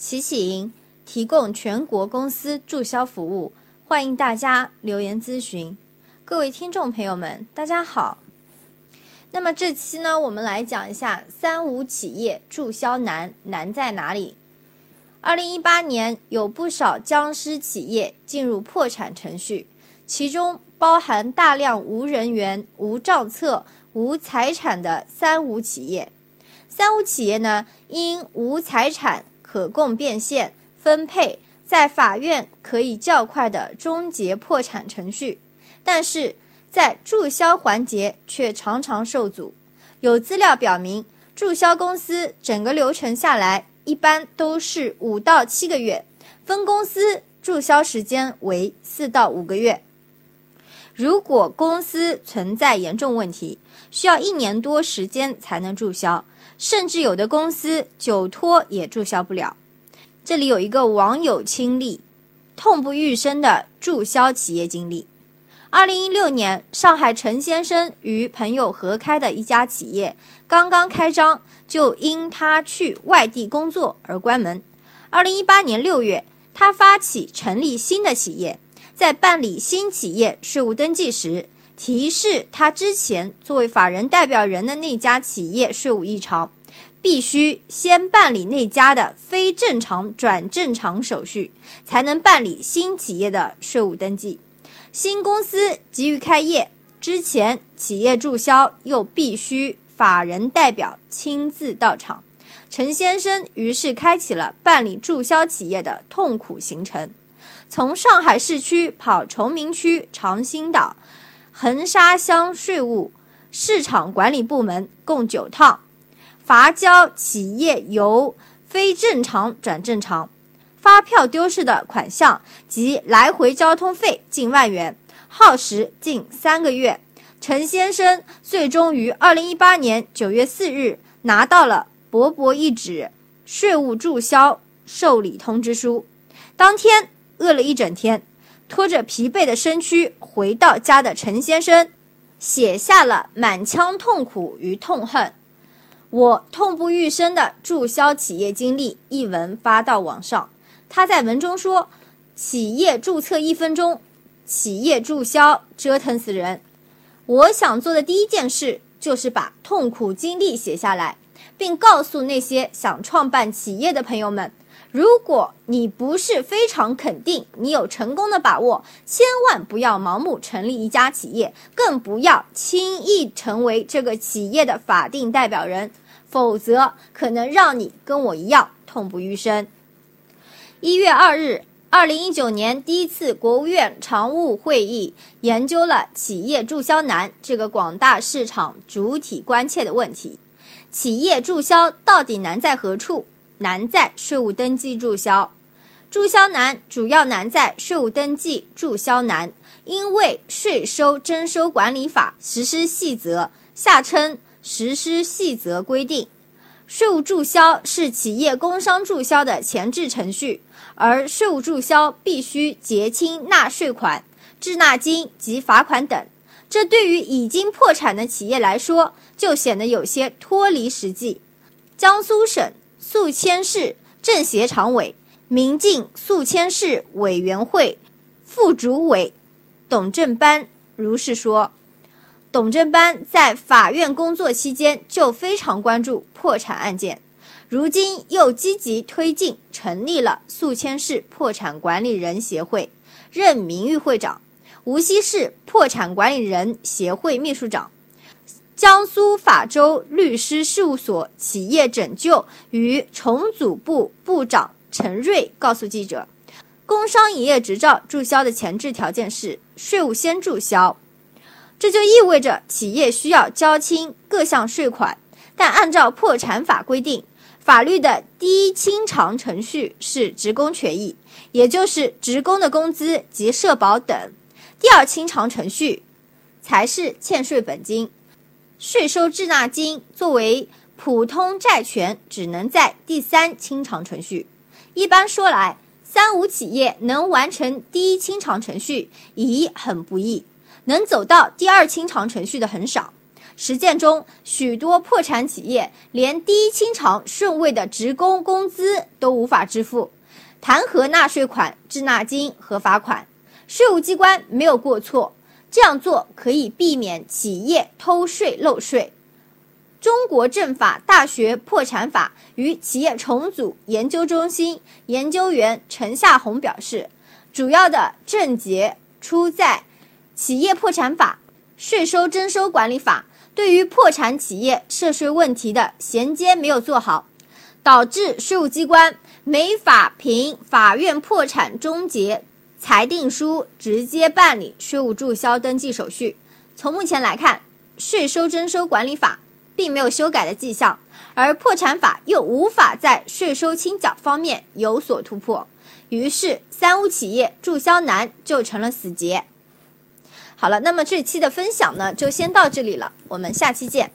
齐启营提供全国公司注销服务，欢迎大家留言咨询。各位听众朋友们，大家好。那么这期呢，我们来讲一下三无企业注销难，难在哪里？二零一八年有不少僵尸企业进入破产程序，其中包含大量无人员、无账册、无财产的三无企业。三无企业呢，因无财产可供变现分配，在法院可以较快的终结破产程序，但是。在注销环节却常常受阻。有资料表明，注销公司整个流程下来一般都是五到七个月，分公司注销时间为四到五个月。如果公司存在严重问题，需要一年多时间才能注销，甚至有的公司久拖也注销不了。这里有一个网友亲历、痛不欲生的注销企业经历。二零一六年，上海陈先生与朋友合开的一家企业刚刚开张，就因他去外地工作而关门。二零一八年六月，他发起成立新的企业，在办理新企业税务登记时，提示他之前作为法人代表人的那家企业税务异常，必须先办理那家的非正常转正常手续，才能办理新企业的税务登记。新公司急于开业，之前企业注销又必须法人代表亲自到场。陈先生于是开启了办理注销企业的痛苦行程，从上海市区跑崇明区长兴岛、横沙乡税务市场管理部门共九趟，罚交企业由非正常转正常。发票丢失的款项及来回交通费近万元，耗时近三个月。陈先生最终于二零一八年九月四日拿到了薄薄一纸税务注销受理通知书。当天饿了一整天，拖着疲惫的身躯回到家的陈先生，写下了满腔痛苦与痛恨，我痛不欲生的注销企业经历一文发到网上。他在文中说：“企业注册一分钟，企业注销折腾死人。我想做的第一件事就是把痛苦经历写下来，并告诉那些想创办企业的朋友们：如果你不是非常肯定你有成功的把握，千万不要盲目成立一家企业，更不要轻易成为这个企业的法定代表人，否则可能让你跟我一样痛不欲生。”一月二日，二零一九年第一次国务院常务会议研究了企业注销难这个广大市场主体关切的问题。企业注销到底难在何处？难在税务登记注销。注销难主要难在税务登记注销难，因为《税收征收管理法实施细则》下称《实施细则》规定。税务注销是企业工商注销的前置程序，而税务注销必须结清纳税款、滞纳金及罚款等，这对于已经破产的企业来说就显得有些脱离实际。江苏省宿迁市政协常委、民进宿迁市委员会副主委董正班如是说。董正班在法院工作期间就非常关注破产案件，如今又积极推进成立了宿迁市破产管理人协会，任名誉会长，无锡市破产管理人协会秘书长。江苏法州律师事务所企业拯救与重组部部长陈瑞告诉记者，工商营业执照注销的前置条件是税务先注销。这就意味着企业需要交清各项税款，但按照破产法规定，法律的第一清偿程序是职工权益，也就是职工的工资及社保等；第二清偿程序才是欠税本金。税收滞纳金作为普通债权，只能在第三清偿程序。一般说来，三无企业能完成第一清偿程序已很不易。能走到第二清偿程序的很少，实践中，许多破产企业连第一清偿顺位的职工工资都无法支付，谈何纳税款、滞纳金和罚款？税务机关没有过错，这样做可以避免企业偷税漏税。中国政法大学破产法与企业重组研究中心研究员陈夏红表示，主要的症结出在企业破产法、税收征收管理法。对于破产企业涉税问题的衔接没有做好，导致税务机关没法凭法院破产终结裁定书直接办理税务注销登记手续。从目前来看，税收征收管理法并没有修改的迹象，而破产法又无法在税收清缴方面有所突破，于是三无企业注销难就成了死结。好了，那么这期的分享呢，就先到这里了，我们下期见。